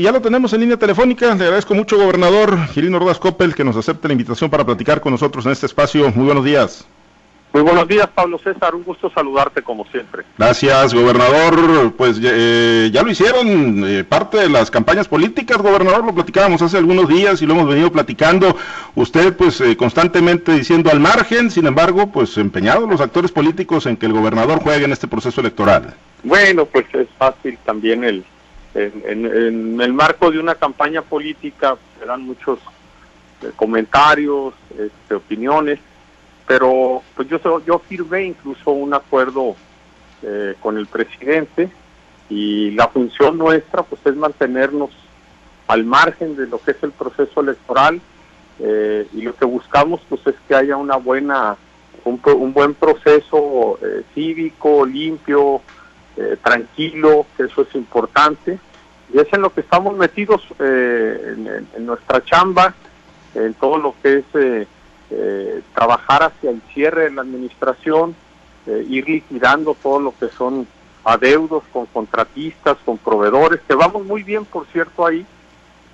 y ya lo tenemos en línea telefónica. Le agradezco mucho, gobernador Girino Rodas Coppel, que nos acepte la invitación para platicar con nosotros en este espacio. Muy buenos días. Muy buenos días, Pablo César. Un gusto saludarte como siempre. Gracias, gobernador. Pues eh, ya lo hicieron eh, parte de las campañas políticas, gobernador. Lo platicábamos hace algunos días y lo hemos venido platicando. Usted, pues, eh, constantemente diciendo al margen, sin embargo, pues, empeñados los actores políticos en que el gobernador juegue en este proceso electoral. Bueno, pues es fácil también el. En, el marco de una campaña política se muchos comentarios, este, opiniones pero pues yo yo firmé incluso un acuerdo eh, con el presidente y la función nuestra pues es mantenernos al margen de lo que es el proceso electoral eh, y lo que buscamos pues es que haya una buena un, un buen proceso eh, cívico limpio tranquilo que eso es importante y es en lo que estamos metidos en, en, nuestra chamba en todo lo que es eh, trabajar hacia el cierre de la administración, eh, ir liquidando todo lo que son adeudos con contratistas, con proveedores, que vamos muy bien, por cierto, ahí.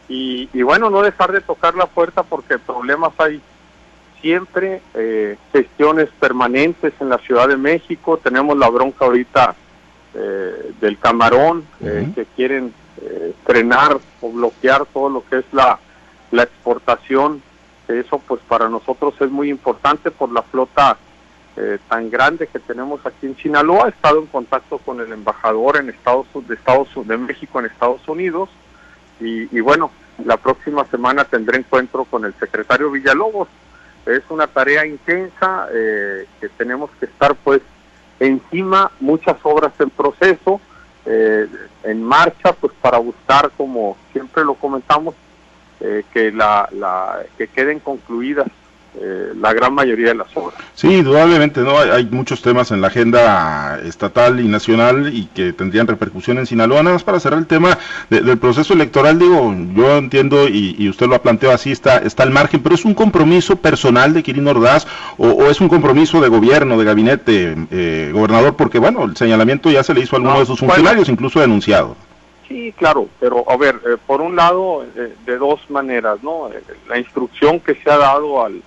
Y, bueno, no dejar de tocar la puerta porque problemas hay siempre, eh, gestiones permanentes en la Ciudad de México, tenemos la bronca ahorita del camarón, que quieren frenar o bloquear todo lo que es la, la exportación eso pues para nosotros es muy importante por la flota eh, tan grande que tenemos aquí en Sinaloa. He estado en contacto con el embajador en Estados de Estados de México en Estados Unidos y, bueno, la próxima semana tendré encuentro con el secretario Villalobos. Es una tarea intensa eh, que tenemos que estar pues encima, muchas obras en proceso, eh, en marcha, pues para buscar, como siempre lo comentamos, eh, que, la, la, que queden concluidas eh, la gran mayoría de las obras. Sí, indudablemente, ¿no? Hay, muchos temas en la agenda estatal y nacional y que tendrían repercusión en Sinaloa. Nada más para cerrar el tema del proceso electoral, digo, yo entiendo y, usted lo ha planteado así, está, está al margen, pero ¿es un compromiso personal de Quirino Ordaz o, es un compromiso de gobierno, de gabinete, eh, gobernador? Porque, bueno, el señalamiento ya se le hizo a alguno de sus funcionarios, incluso denunciado. Sí, claro, pero a ver, eh, por un lado, eh, de dos maneras, ¿no? Eh, la instrucción que se ha dado al,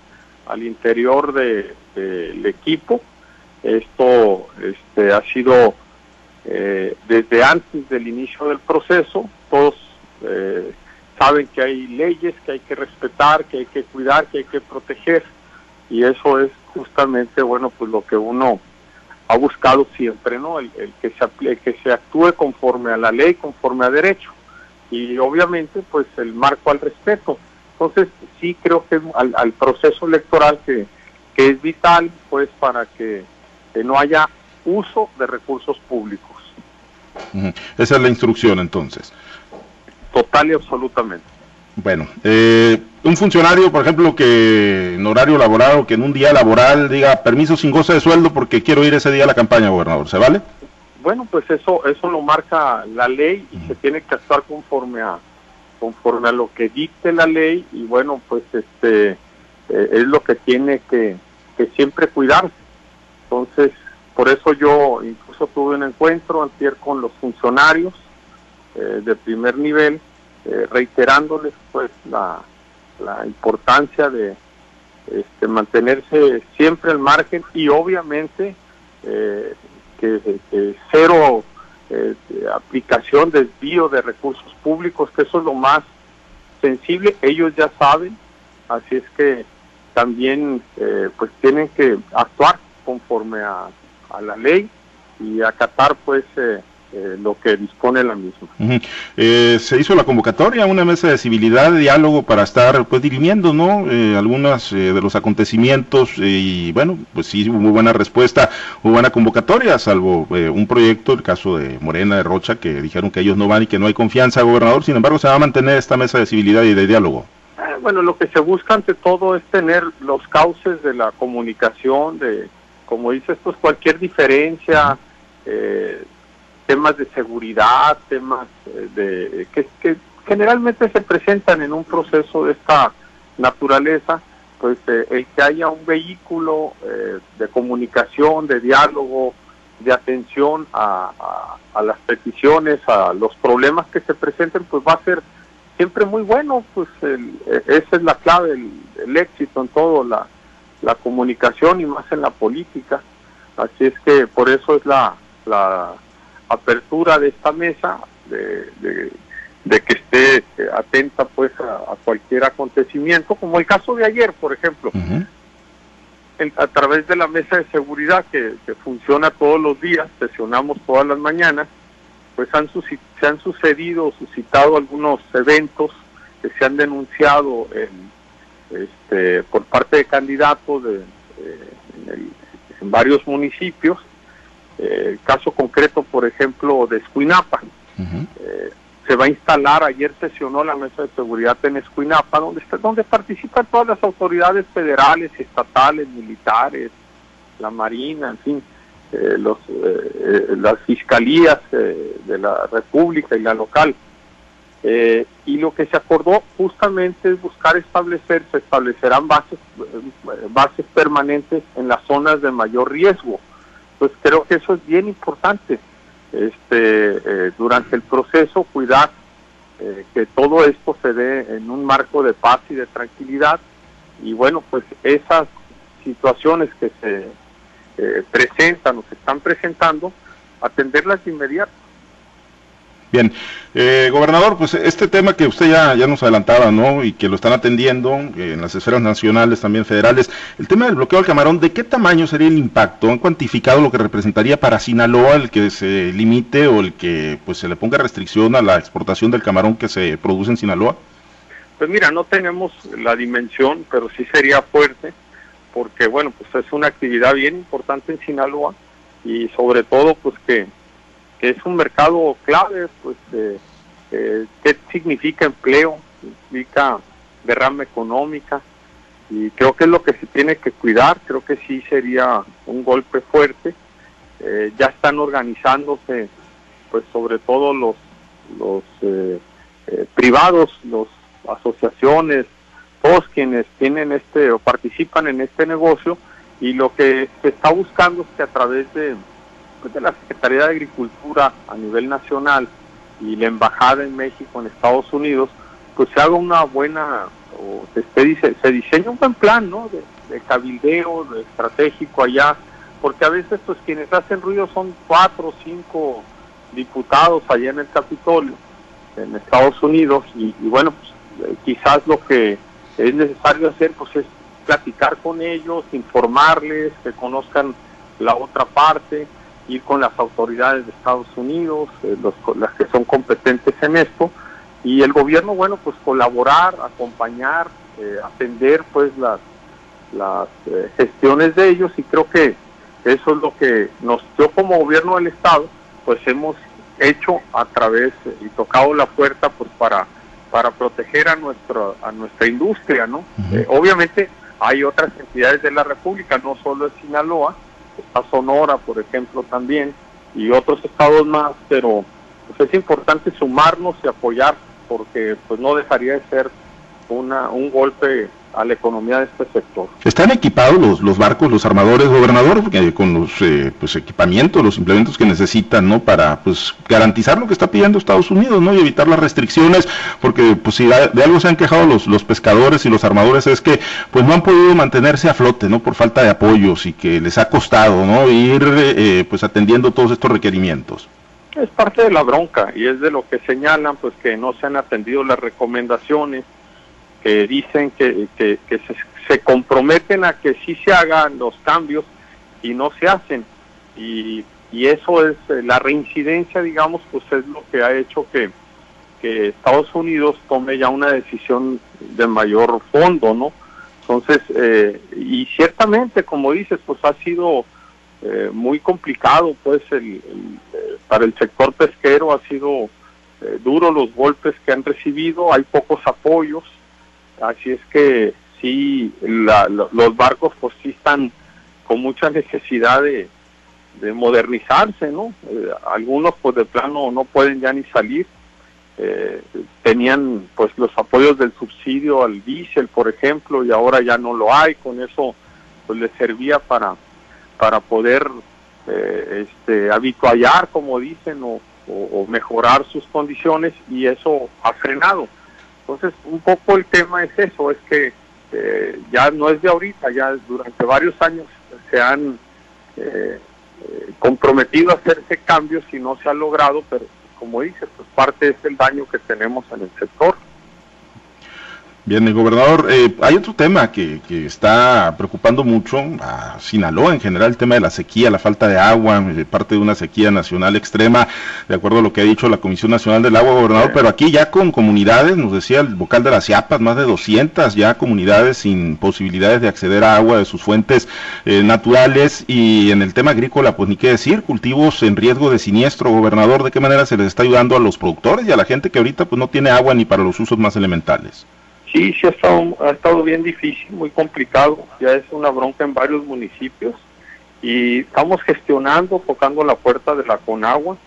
al interior del de, equipo, esto este, ha sido desde antes del inicio del proceso, todos saben que hay leyes que hay que respetar, que hay que cuidar, que hay que proteger, y eso es justamente, bueno, pues lo que uno ha buscado siempre, ¿no? El, que se que se actúe conforme a la ley, conforme a derecho y obviamente pues el marco al respeto. Entonces sí creo que al, proceso electoral que, que, es vital pues para que, no haya uso de recursos públicos. Esa es la instrucción entonces. Total y absolutamente. Bueno, eh, un funcionario, por ejemplo, que en horario laboral o que en un día laboral diga permiso sin goce de sueldo porque quiero ir ese día a la campaña, gobernador, ¿se vale? Bueno, pues eso eso lo marca la ley y se tiene que actuar conforme a conforme a lo que dicte la ley y bueno, pues este eh, es lo que tiene que, que siempre cuidarse. Entonces, por eso yo incluso tuve un encuentro antier con los funcionarios eh, de primer nivel eh, reiterándoles pues la, la importancia de este, mantenerse siempre al margen y obviamente que, cero eh, aplicación, desvío de recursos públicos, que eso es lo más sensible, ellos ya saben, así es que también pues tienen que actuar conforme a, a la ley y acatar pues eh, lo que dispone la misma. Eh, se hizo la convocatoria, una mesa de civilidad, de diálogo para estar pues dirimiendo, ¿no? Eh, algunas de los acontecimientos y bueno, pues sí hubo muy buena respuesta, hubo buena convocatoria, salvo un proyecto, el caso de Morena de Rocha, que dijeron que ellos no van y que no hay confianza, gobernador, sin embargo se va a mantener esta mesa de civilidad y de diálogo. Bueno, lo que se busca ante todo es tener los cauces de la comunicación, de, como dices, pues cualquier diferencia, eh, temas de seguridad, temas eh, de que, generalmente se presentan en un proceso de esta naturaleza, pues eh, el que haya un vehículo eh, de comunicación, de diálogo, de atención a, las peticiones, a los problemas que se presenten, pues va a ser siempre muy bueno, pues esa es la clave, el, éxito en todo, la, la, comunicación y más en la política. Así es que por eso es la, la apertura de esta mesa, de, de, que esté atenta pues a, cualquier acontecimiento, como el caso de ayer, por ejemplo a través de la mesa de seguridad que, funciona todos los días, sesionamos todas las mañanas, pues han se han sucedido, suscitado algunos eventos que se han denunciado en, este, por parte de candidatos de, eh, en, varios municipios. Eh, el caso concreto, por ejemplo, de Escuinapa se va a instalar, ayer sesionó la mesa de seguridad en Escuinapa, donde, donde participan todas las autoridades federales, estatales, militares, la Marina, en fin, eh, los, eh, eh, las fiscalías de la República y la local. y lo que se acordó justamente es buscar establecer, se establecerán bases, bases permanentes en las zonas de mayor riesgo. Pues creo que eso es bien importante este, eh, durante el proceso cuidar eh, que todo esto se dé en un marco de paz y de tranquilidad. Y bueno pues esas situaciones que se eh, presentan o se están presentando atenderlas de inmediato Bien, eh, gobernador, pues este tema que usted ya, ya nos adelantaba, ¿no? Y que lo están atendiendo eh, en las esferas nacionales, también federales, el tema del bloqueo al camarón, ¿de qué tamaño sería el impacto? ¿Han cuantificado lo que representaría para Sinaloa el que se limite o el que pues se le ponga restricción a la exportación del camarón que se produce en Sinaloa? Pues mira, no tenemos la dimensión, pero sí sería fuerte, porque bueno, pues es una actividad bien importante en Sinaloa y sobre todo pues que que es un mercado clave, pues, eh, eh, ¿qué significa empleo? Significa derrama económica y creo que es lo que se tiene que cuidar, creo que sí sería un golpe fuerte. Eh, ya están organizándose, pues sobre todo los, los privados, las asociaciones, todos quienes tienen este o participan en este negocio y lo que se está buscando es que a través de pues, de la Secretaría de Agricultura a nivel nacional y la Embajada en México, en Estados Unidos, pues se haga una buena, o se, dice, se diseña un buen plan, ¿no? De, cabildeo, de estratégico allá, porque a veces pues quienes hacen ruido son cuatro o cinco diputados allá en el Capitolio, en Estados Unidos, y, bueno, pues eh, quizás lo que es necesario hacer pues es platicar con ellos, informarles, que conozcan la otra parte, ir con las autoridades de Estados Unidos, eh, las que son competentes en esto, y el gobierno, bueno, pues colaborar, acompañar, eh, atender pues las, las eh, gestiones de ellos y creo que eso es lo que nos, yo como gobierno del Estado, pues hemos hecho a través y tocado la puerta pues para para proteger a nuestra a nuestra industria, ¿no? obviamente hay otras entidades de la República, no solo es Sinaloa, a Sonora, por ejemplo, también, y otros estados más, pero pues, es importante sumarnos y apoyar, porque pues no dejaría de ser una, un golpe a la economía de este sector. ¿Están equipados los, los barcos, los armadores, gobernador, con los eh, pues, equipamientos, los implementos que necesitan, ¿no? Para pues garantizar lo que está pidiendo Estados Unidos, ¿no? Y evitar las restricciones, porque pues si de algo se han quejado los, los pescadores y los armadores es que pues no han podido mantenerse a flote, ¿no? Por falta de apoyos y que les ha costado, ¿no? Ir eh, pues atendiendo todos estos requerimientos. Es parte de la bronca y es de lo que señalan, pues que no se han atendido las recomendaciones que dicen que, que, se, comprometen a que sí se hagan los cambios y no se hacen. Y, y eso es eh, la reincidencia, digamos, pues es lo que ha hecho que, que Estados Unidos tome ya una decisión de mayor fondo, ¿no? Entonces, eh, y ciertamente, como dices, pues ha sido eh, muy complicado, pues, el, para el sector pesquero ha sido duro los golpes que han recibido, hay pocos apoyos, Así es que sí, los barcos pues sí están con mucha necesidad de, modernizarse, ¿no? Eh, algunos pues de plano no pueden ya ni salir. Eh, tenían pues los apoyos del subsidio al diésel, por ejemplo, y ahora ya no lo hay. Con eso pues les servía para, para poder eh, este, habituallar, como dicen, o, mejorar sus condiciones y eso ha frenado. Entonces, un poco el tema es eso, es que eh, ya no es de ahorita, ya durante varios años se han eh, comprometido a hacerse cambios y no se ha logrado, pero como dice, pues parte es el daño que tenemos en el sector. Bien, gobernador, eh, hay otro tema que, que, está preocupando mucho a Sinaloa en general, el tema de la sequía, la falta de agua, eh, parte de una sequía nacional extrema, de acuerdo a lo que ha dicho la Comisión Nacional del Agua, gobernador, pero aquí ya con comunidades, nos decía el vocal de las Chiapas, más de 200 ya comunidades sin posibilidades de acceder a agua de sus fuentes eh, naturales y en el tema agrícola, pues ni qué decir, cultivos en riesgo de siniestro, gobernador, ¿de qué manera se les está ayudando a los productores y a la gente que ahorita pues no tiene agua ni para los usos más elementales? Sí, sí ha estado, ha estado bien difícil, muy complicado, ya es una bronca en varios municipios. Y estamos gestionando, tocando la puerta de la Conagua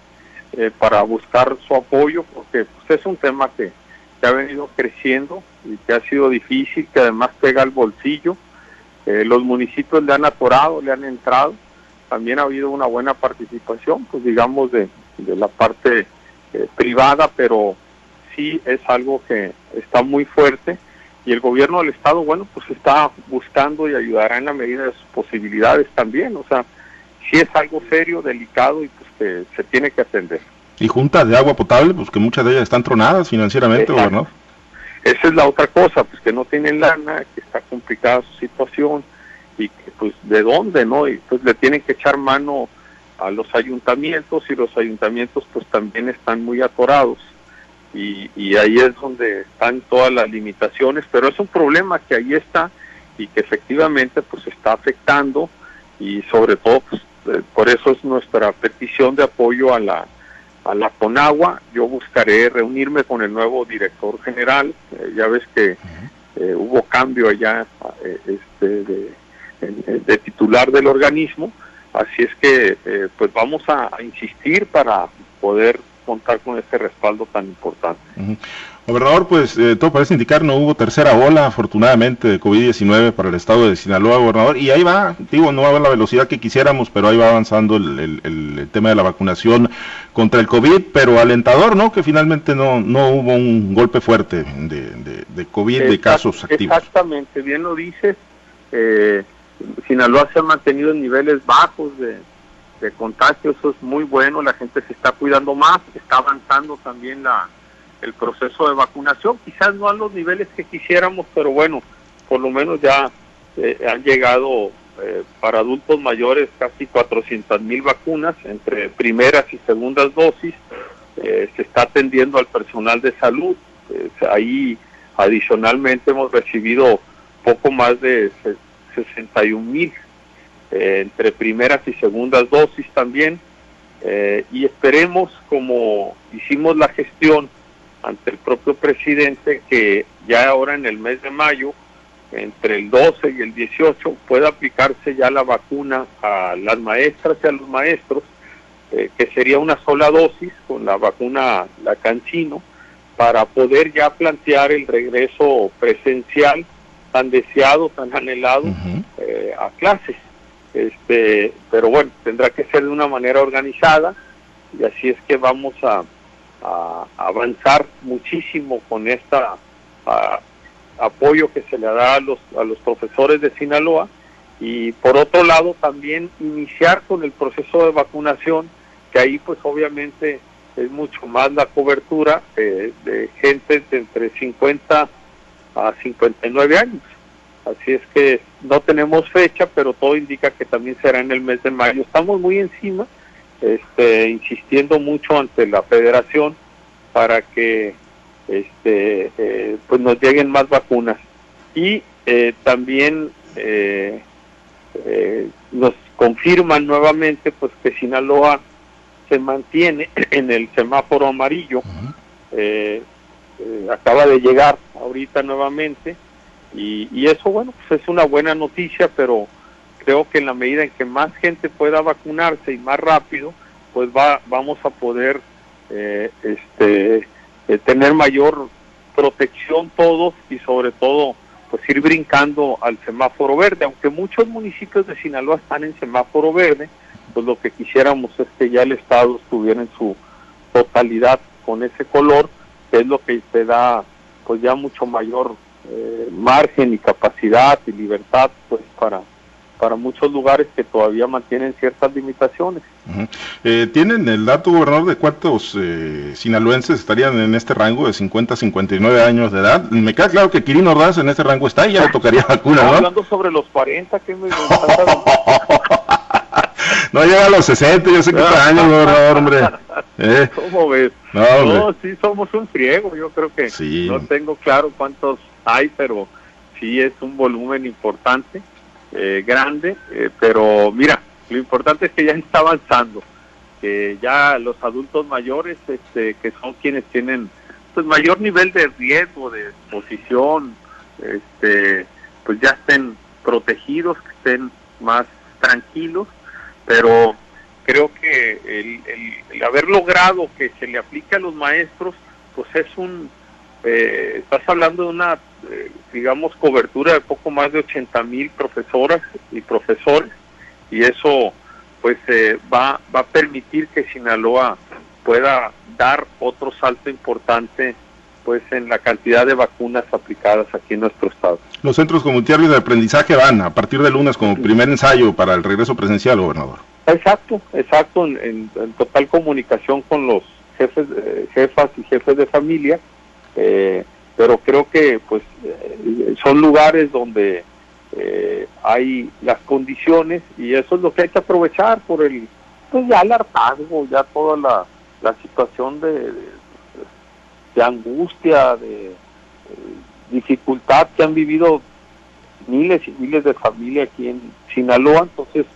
eh, para buscar su apoyo, porque pues, es un tema que, ha venido creciendo y que ha sido difícil, que además pega al bolsillo. Eh, los municipios le han atorado, le han entrado, también ha habido una buena participación, pues digamos, de, de la parte eh, privada, pero sí es algo que está muy fuerte y el gobierno del estado, bueno, pues está buscando y ayudará en la medida de sus posibilidades también, o sea, sí es algo serio, delicado y pues que se tiene que atender. Y juntas de agua potable, pues que muchas de ellas están tronadas financieramente, gobernador. Esa es la otra cosa, pues que no tienen lana, que está complicada su situación y que pues de dónde, ¿no? Y pues le tienen que echar mano a los ayuntamientos y los ayuntamientos pues también están muy atorados y, ahí es donde están todas las limitaciones, pero es un problema que ahí está y que efectivamente pues está afectando y sobre todo pues, eh, por eso es nuestra petición de apoyo a la a la Conagua. Yo buscaré reunirme con el nuevo director general. Eh, ya ves que eh, hubo cambio allá este, de, de, titular del organismo. Así es que pues vamos a insistir para poder contar con este respaldo tan importante. Gobernador, pues eh, todo parece indicar no hubo tercera ola, afortunadamente, de COVID-19 para el estado de Sinaloa, gobernador, y ahí va, digo, no va a la velocidad que quisiéramos, pero ahí va avanzando el, tema de la vacunación contra el COVID, pero alentador, ¿no? Que finalmente no, no hubo un golpe fuerte de, de, COVID, de casos activos. Exactamente, bien lo dices, eh, Sinaloa se ha mantenido en niveles bajos de de contagio, eso es muy bueno, la gente se está cuidando más, está avanzando también la, el proceso de vacunación, quizás no a los niveles que quisiéramos, pero bueno, por lo menos ya eh, han llegado eh, para adultos mayores casi 400 mil vacunas entre primeras y segundas dosis, eh, se está atendiendo al personal de salud, ahí adicionalmente hemos recibido poco más de 61 mil eh, entre primeras y segundas dosis también. Eh, y esperemos, como hicimos la gestión ante el propio presidente, que ya ahora en el mes de mayo, entre el 12 y el 18, pueda aplicarse ya la vacuna a las maestras y a los maestros, eh, que sería una sola dosis con la vacuna la Cancino, para poder ya plantear el regreso presencial tan deseado, tan anhelado a clases. Este, pero bueno, tendrá que ser de una manera organizada y así es que vamos a, avanzar muchísimo con este apoyo que se le da a los, a los profesores de Sinaloa y por otro lado también iniciar con el proceso de vacunación, que ahí pues obviamente es mucho más la cobertura eh, de gente de entre 50 a 59 años. Así es que no tenemos fecha, pero todo indica que también será en el mes de mayo. Estamos muy encima, este, insistiendo mucho ante la federación para que este, eh, pues nos lleguen más vacunas. Y eh, también eh, nos confirman nuevamente pues que Sinaloa se mantiene en el semáforo amarillo. acaba de llegar ahorita nuevamente y, eso, bueno, pues es una buena noticia, pero creo que en la medida en que más gente pueda vacunarse y más rápido, pues va, vamos a poder eh, este, eh, tener mayor protección todos y sobre todo pues ir brincando al semáforo verde, aunque muchos municipios de Sinaloa están en semáforo verde, pues lo que quisiéramos es que ya el Estado estuviera en su totalidad con ese color, que es lo que te da pues ya mucho mayor eh, margen y capacidad y libertad pues para para muchos lugares que todavía mantienen ciertas limitaciones. Eh, ¿Tienen el dato, gobernador, de cuántos eh, sinaloenses estarían en este rango de 50 a 59 años de edad? Me queda claro que Quirino Ordaz en este rango está y ya le tocaría vacuna, ¿no? Hablando sobre los 40, que me... no llega a los 60, yo sé que está años, gobernador, hombre. ¿Eh? ¿Cómo ves? No, sí, somos un friego, yo creo que no tengo claro cuántos hay, pero sí es un volumen importante eh, grande, eh, pero mira, lo importante es que ya está avanzando, que ya los adultos mayores, este, que son quienes tienen pues mayor nivel de riesgo, de exposición, este, pues ya estén protegidos, que estén más tranquilos, pero creo que el, el haber logrado que se le aplique a los maestros, pues es un, eh, estás hablando de una eh, digamos, cobertura de poco más de 80 mil profesoras y profesores, y eso pues eh, va, va a permitir que Sinaloa pueda dar otro salto importante pues en la cantidad de vacunas aplicadas aquí en nuestro estado. Los centros comunitarios de aprendizaje van a partir de lunes como primer ensayo para el regreso presencial, gobernador. Exacto, exacto, en, total comunicación con los jefes, jefas y jefes de familia. Eh, pero creo que pues eh, son lugares donde eh, hay las condiciones y eso es lo que hay que aprovechar por el pues ya el hartazgo ya toda la, la situación de, de, angustia de, eh, dificultad que han vivido miles y miles de familias aquí en Sinaloa. Entonces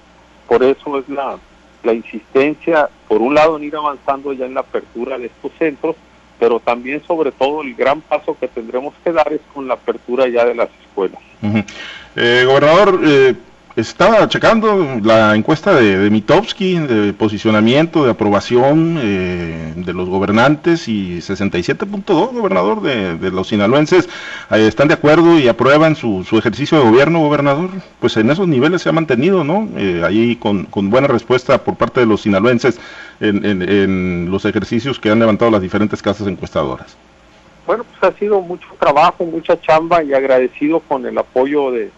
por eso es la la insistencia por un lado en ir avanzando ya en la apertura de estos centros pero también sobre todo el gran paso que tendremos que dar es con la apertura ya de las escuelas. eh, gobernador, eh, estaba checando la encuesta de, de de posicionamiento, de aprobación eh, de los gobernantes y 67.2, gobernador, de, de, los sinaloenses están de acuerdo y aprueban su, su, ejercicio de gobierno, gobernador. Pues en esos niveles se ha mantenido, ¿no? Eh, ahí con, con, buena respuesta por parte de los sinaloenses en, en, los ejercicios que han levantado las diferentes casas encuestadoras. Bueno, pues ha sido mucho trabajo, mucha chamba y agradecido con el apoyo de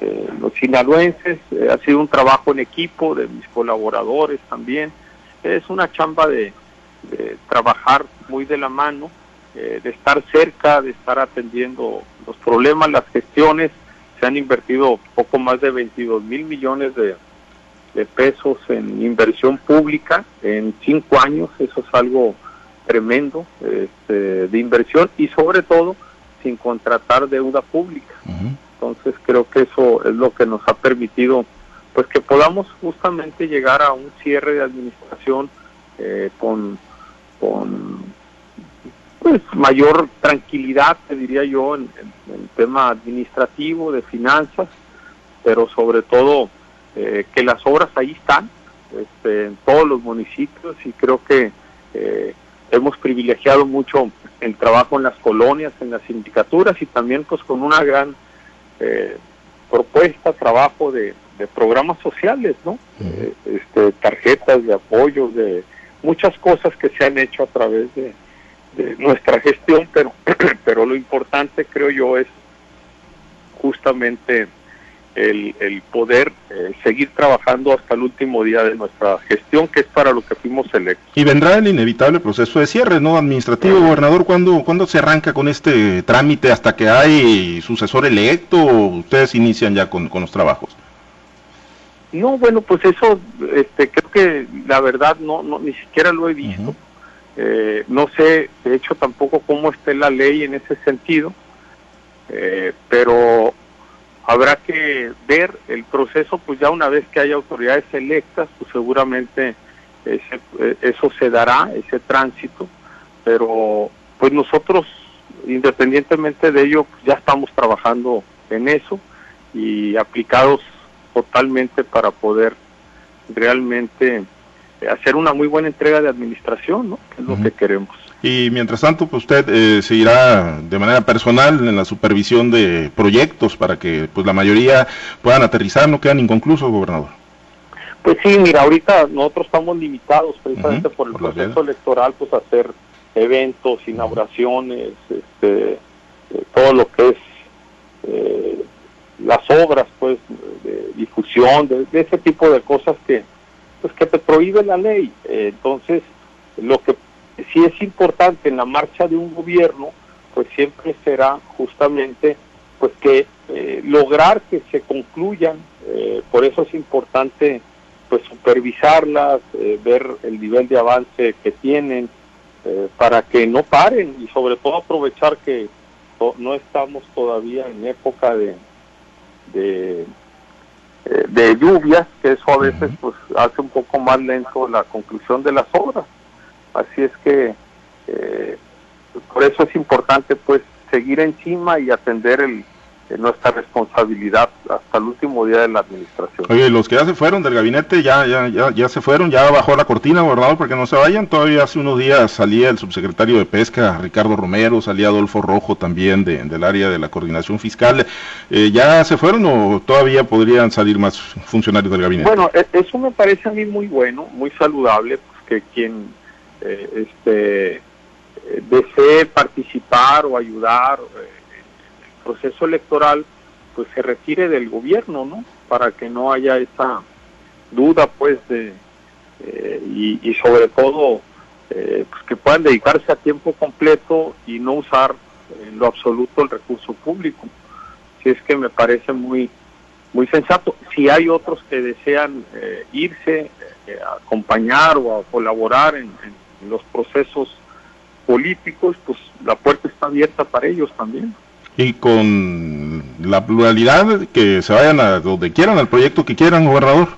eh, los sinaloenses, eh, ha sido un trabajo en equipo de mis colaboradores también, es una chamba de, trabajar muy de la mano, eh, de estar cerca, de estar atendiendo los problemas, las gestiones, se han invertido poco más de 22 mil millones de, de pesos en inversión pública en cinco años, eso es algo tremendo este, de inversión y sobre todo sin contratar deuda pública. Entonces creo que eso es lo que nos ha permitido pues que podamos justamente llegar a un cierre de administración eh, con, con pues mayor tranquilidad, te diría yo, en, el tema administrativo, de finanzas, pero sobre todo eh, que las obras ahí están, este, en todos los municipios y creo que eh, hemos privilegiado mucho el trabajo en las colonias, en las sindicaturas y también pues con una gran eh, propuesta, trabajo de, de, programas sociales, ¿no? Eh, este, tarjetas de apoyo, de muchas cosas que se han hecho a través de, de nuestra gestión, pero, pero lo importante creo yo es justamente el, el poder eh, seguir trabajando hasta el último día de nuestra gestión, que es para lo que fuimos electos. Y vendrá el inevitable proceso de cierre, ¿no? Administrativo, gobernador, ¿cuándo, ¿cuándo se arranca con este trámite hasta que hay sucesor electo o ustedes inician ya con, con los trabajos? No, bueno, pues eso, este, creo que la verdad no, no ni siquiera lo he visto. Uh -huh. eh, no sé, de hecho, tampoco cómo esté la ley en ese sentido, eh, pero habrá que ver el proceso, pues ya una vez que haya autoridades electas, pues seguramente ese, eso se dará, ese tránsito, pero pues nosotros, independientemente de ello, pues ya estamos trabajando en eso y aplicados totalmente para poder realmente hacer una muy buena entrega de administración, ¿no? Que es uh -huh. lo que queremos. Y mientras tanto, pues usted eh, seguirá de manera personal en la supervisión de proyectos para que pues la mayoría puedan aterrizar, no quedan inconclusos, gobernador. Pues sí, mira, ahorita nosotros estamos limitados precisamente por el proceso electoral, pues a hacer eventos, inauguraciones, este, eh, todo lo que es eh, las obras, pues, de difusión, de, ese tipo de cosas que, pues, que te prohíbe la ley. Eh, entonces, lo que sí es importante en la marcha de un gobierno, pues siempre será justamente, pues, que lograr que se concluyan. por eso es importante, pues, supervisarlas, ver el nivel de avance que tienen, para que no paren y sobre todo aprovechar que no estamos todavía en época de, de, eh, de lluvias, que eso a veces pues hace un poco más lento la conclusión de las obras. Así es que eh, por eso es importante pues seguir encima y atender el, nuestra responsabilidad hasta el último día de la administración. Oye, los que ya se fueron del gabinete, ya, ya, ya, ya se fueron, ya bajó la cortina, gobernador, para que no se vayan. Todavía hace unos días salía el subsecretario de Pesca, Ricardo Romero, salía Adolfo Rojo también de, del área de la coordinación fiscal. Eh, ¿Ya se fueron o todavía podrían salir más funcionarios del gabinete? Bueno, e, eso me parece a mí muy bueno, muy saludable, pues que quien eh, este, eh, desee participar o ayudar proceso electoral pues se retire del gobierno, ¿no? Para que no haya esa duda, pues, de, eh, y, sobre todo, eh, pues que puedan dedicarse a tiempo completo y no usar en lo absoluto el recurso público. Si es que me parece muy, muy sensato. Si hay otros que desean eh, irse, a acompañar o a colaborar en los procesos políticos, pues la puerta está abierta para ellos también y con la pluralidad que se vayan a donde quieran, al proyecto que quieran, gobernador.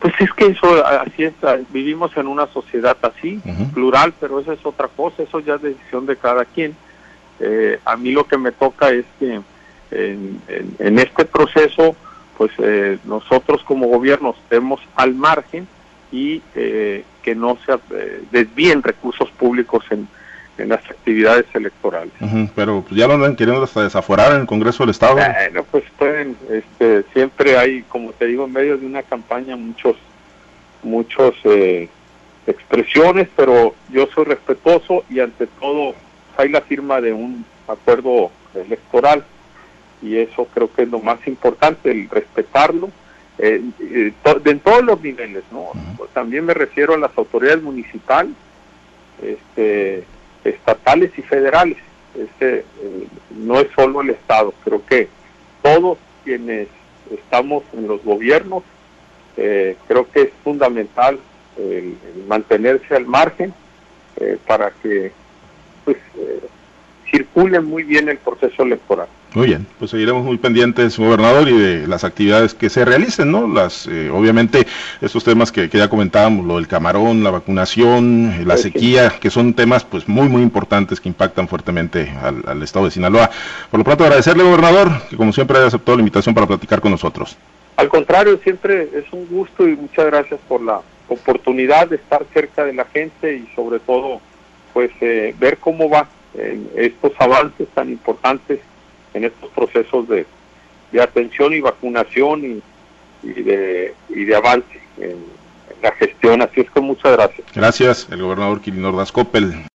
Pues es que eso, así es, vivimos en una sociedad así, plural, pero eso es otra cosa, eso ya es decisión de cada quien. Eh, a mí lo que me toca es que en, este proceso, pues eh, nosotros como gobierno estemos al margen y eh, que no se desvíen recursos públicos en, en las actividades electorales. pero pues, ya lo andan queriendo hasta desaforar en el Congreso del Estado. Bueno, pues pueden, este, siempre hay, como te digo, en medio de una campaña muchos, muchos eh, expresiones, pero yo soy respetuoso y ante todo hay la firma de un acuerdo electoral y eso creo que es lo más importante, el respetarlo. Eh, eh en todos los niveles, ¿no? También me refiero a las autoridades municipales, este, estatales y federales. Este, eh, no es solo el Estado, creo que todos quienes estamos en los gobiernos, eh, creo que es fundamental mantenerse al margen para que pues, circule muy bien el proceso electoral. Muy bien, pues seguiremos muy pendientes, gobernador, y de las actividades que se realicen, ¿no? Las, eh, obviamente, estos temas que, ya comentábamos, lo del camarón, la vacunación, eh, la sequía, que son temas, pues, muy, muy importantes que impactan fuertemente al, estado de Sinaloa. Por lo pronto, agradecerle, gobernador, que como siempre haya aceptado la invitación para platicar con nosotros. Al contrario, siempre es un gusto y muchas gracias por la oportunidad de estar cerca de la gente y sobre todo, pues, eh, ver cómo va estos avances tan importantes en estos procesos de, atención y vacunación y, de, y de avance en, la gestión. Así es que muchas gracias. Gracias, el gobernador Quilinor Dascopel.